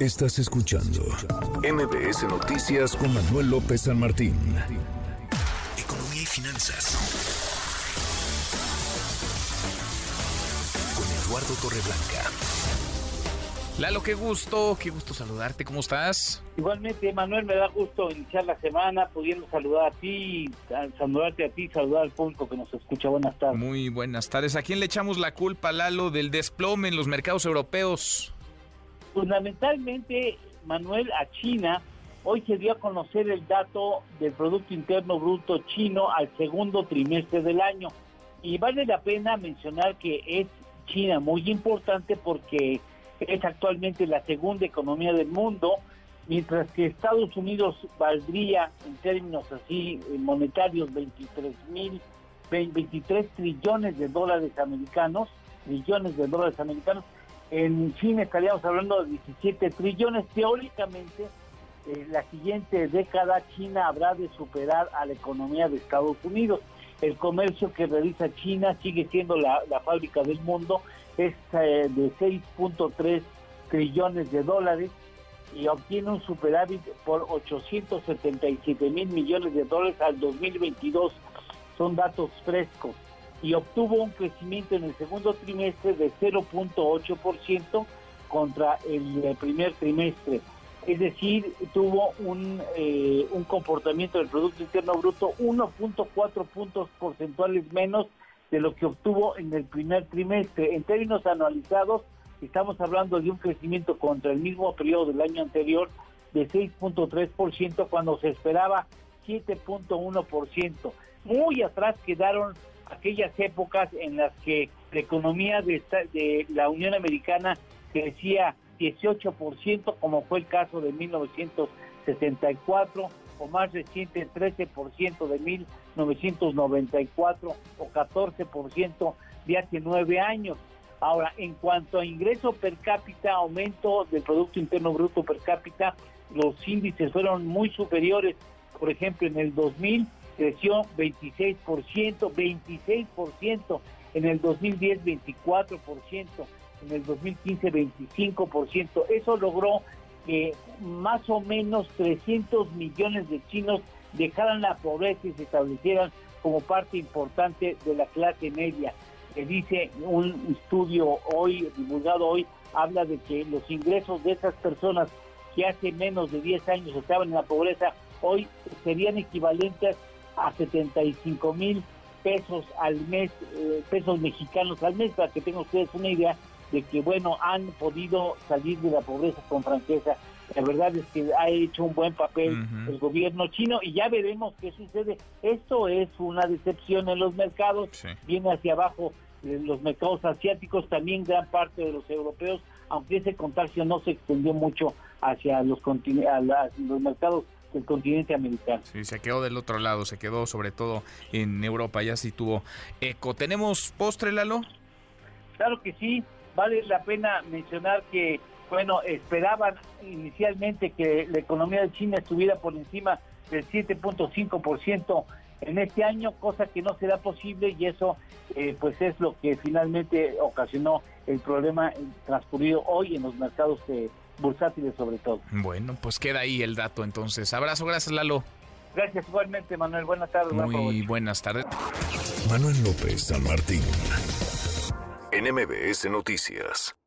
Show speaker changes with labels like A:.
A: Estás escuchando MBS Noticias con Manuel López San Martín. Economía y finanzas. Con Eduardo Torreblanca.
B: Lalo, qué gusto, qué gusto saludarte, ¿cómo estás?
C: Igualmente, Manuel, me da gusto iniciar la semana pudiendo saludar a ti, saludarte a ti, saludar al público que nos escucha. Buenas tardes.
B: Muy buenas tardes. ¿A quién le echamos la culpa, Lalo, del desplome en los mercados europeos?
C: Fundamentalmente, Manuel, a China. Hoy se dio a conocer el dato del Producto Interno Bruto chino al segundo trimestre del año. Y vale la pena mencionar que es China muy importante porque es actualmente la segunda economía del mundo, mientras que Estados Unidos valdría en términos así eh, monetarios 23 mil 23 trillones de dólares americanos, trillones de dólares americanos. En China estaríamos hablando de 17 trillones. Teóricamente, eh, la siguiente década China habrá de superar a la economía de Estados Unidos. El comercio que realiza China sigue siendo la, la fábrica del mundo es eh, de 6.3 trillones de dólares y obtiene un superávit por 877 mil millones de dólares al 2022. Son datos frescos. Y obtuvo un crecimiento en el segundo trimestre de 0.8% contra el primer trimestre. Es decir, tuvo un, eh, un comportamiento del Producto Interno Bruto 1.4 puntos porcentuales menos de lo que obtuvo en el primer trimestre. En términos anualizados, estamos hablando de un crecimiento contra el mismo periodo del año anterior de 6.3% cuando se esperaba 7.1%. Muy atrás quedaron aquellas épocas en las que la economía de, la Unión Americana crecía 18%, como fue el caso de 1974 o más reciente 13% de 1994 o 14% de hace nueve años. Ahora, en cuanto a ingreso per cápita, aumento del Producto Interno Bruto per cápita, los índices fueron muy superiores. Por ejemplo, en el 2000 creció 26%, 26%, en el 2010 24%, en el 2015 25%. Eso logró que más o menos 300 millones de chinos dejaran la pobreza y se establecieran como parte importante de la clase media. Que dice un estudio hoy, divulgado hoy, habla de que los ingresos de esas personas que hace menos de 10 años estaban en la pobreza, hoy serían equivalentes a 75 mil pesos al mes, eh, pesos mexicanos al mes, para que tengan ustedes una idea de que, bueno, han podido salir de la pobreza con franqueza. La verdad es que ha hecho un buen papel el gobierno chino y ya veremos qué sucede. Esto es una decepción en los mercados, viene hacia abajo eh, los mercados asiáticos, también gran parte de los europeos, aunque ese contagio no se extendió mucho hacia los, los mercados del continente americano.
B: Sí, se quedó del otro lado, se quedó sobre todo en Europa, ya sí tuvo eco. ¿Tenemos postre, Lalo?
C: Claro que sí, vale la pena mencionar que, bueno, esperaban inicialmente que la economía de China estuviera por encima del 7.5% en este año, cosa que no será posible y eso eh, pues es lo que finalmente ocasionó el problema transcurrido hoy en los mercados eh, bursátiles sobre todo.
B: Bueno, pues queda ahí el dato entonces. Abrazo, gracias Lalo.
C: Gracias igualmente Manuel, buenas tardes.
B: Muy buenas tardes.
A: Manuel López San Martín. NMBS Noticias.